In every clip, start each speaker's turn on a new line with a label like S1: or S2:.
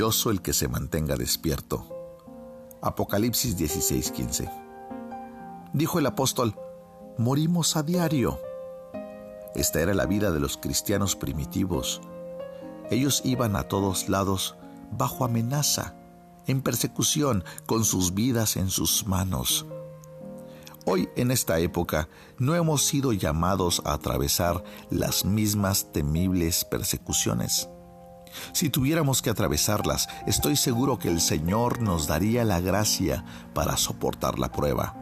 S1: El que se mantenga despierto. Apocalipsis 16:15. Dijo el apóstol, morimos a diario. Esta era la vida de los cristianos primitivos. Ellos iban a todos lados bajo amenaza, en persecución, con sus vidas en sus manos. Hoy, en esta época, no hemos sido llamados a atravesar las mismas temibles persecuciones. Si tuviéramos que atravesarlas, estoy seguro que el Señor nos daría la gracia para soportar la prueba.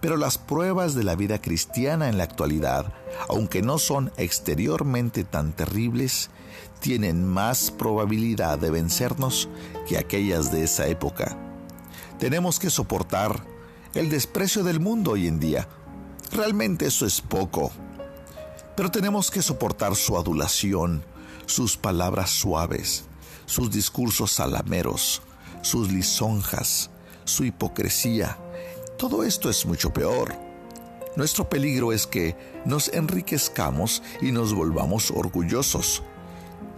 S1: Pero las pruebas de la vida cristiana en la actualidad, aunque no son exteriormente tan terribles, tienen más probabilidad de vencernos que aquellas de esa época. Tenemos que soportar el desprecio del mundo hoy en día. Realmente eso es poco. Pero tenemos que soportar su adulación, sus palabras suaves, sus discursos salameros, sus lisonjas, su hipocresía. Todo esto es mucho peor. Nuestro peligro es que nos enriquezcamos y nos volvamos orgullosos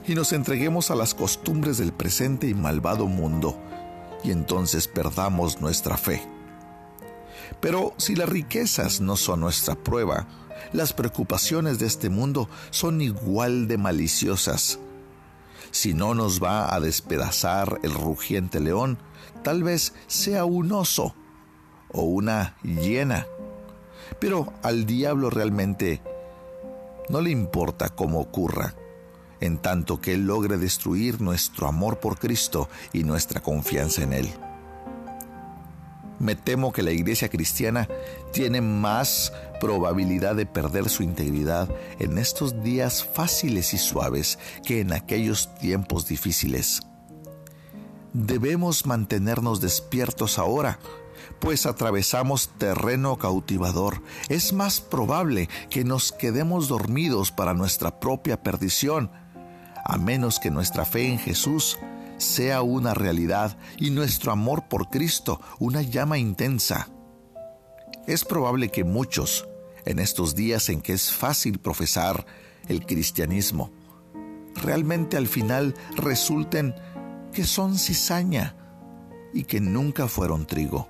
S1: y nos entreguemos a las costumbres del presente y malvado mundo, y entonces perdamos nuestra fe. Pero si las riquezas no son nuestra prueba, las preocupaciones de este mundo son igual de maliciosas. Si no nos va a despedazar el rugiente león, tal vez sea un oso o una hiena. Pero al diablo realmente no le importa cómo ocurra, en tanto que él logre destruir nuestro amor por Cristo y nuestra confianza en Él. Me temo que la iglesia cristiana tiene más probabilidad de perder su integridad en estos días fáciles y suaves que en aquellos tiempos difíciles. Debemos mantenernos despiertos ahora, pues atravesamos terreno cautivador. Es más probable que nos quedemos dormidos para nuestra propia perdición, a menos que nuestra fe en Jesús sea una realidad y nuestro amor por Cristo una llama intensa. Es probable que muchos, en estos días en que es fácil profesar el cristianismo, realmente al final resulten que son cizaña y que nunca fueron trigo.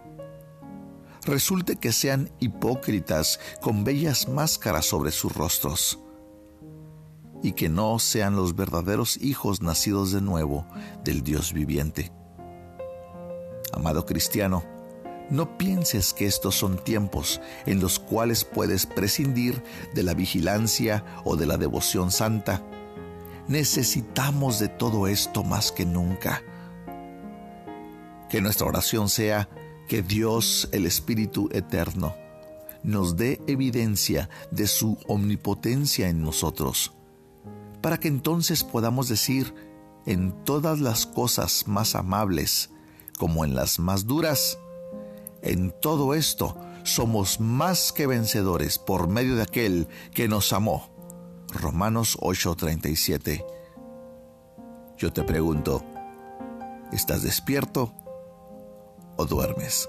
S1: Resulte que sean hipócritas con bellas máscaras sobre sus rostros y que no sean los verdaderos hijos nacidos de nuevo del Dios viviente. Amado cristiano, no pienses que estos son tiempos en los cuales puedes prescindir de la vigilancia o de la devoción santa. Necesitamos de todo esto más que nunca. Que nuestra oración sea que Dios, el Espíritu Eterno, nos dé evidencia de su omnipotencia en nosotros para que entonces podamos decir en todas las cosas más amables como en las más duras, en todo esto somos más que vencedores por medio de aquel que nos amó. Romanos 8:37. Yo te pregunto, ¿estás despierto o duermes?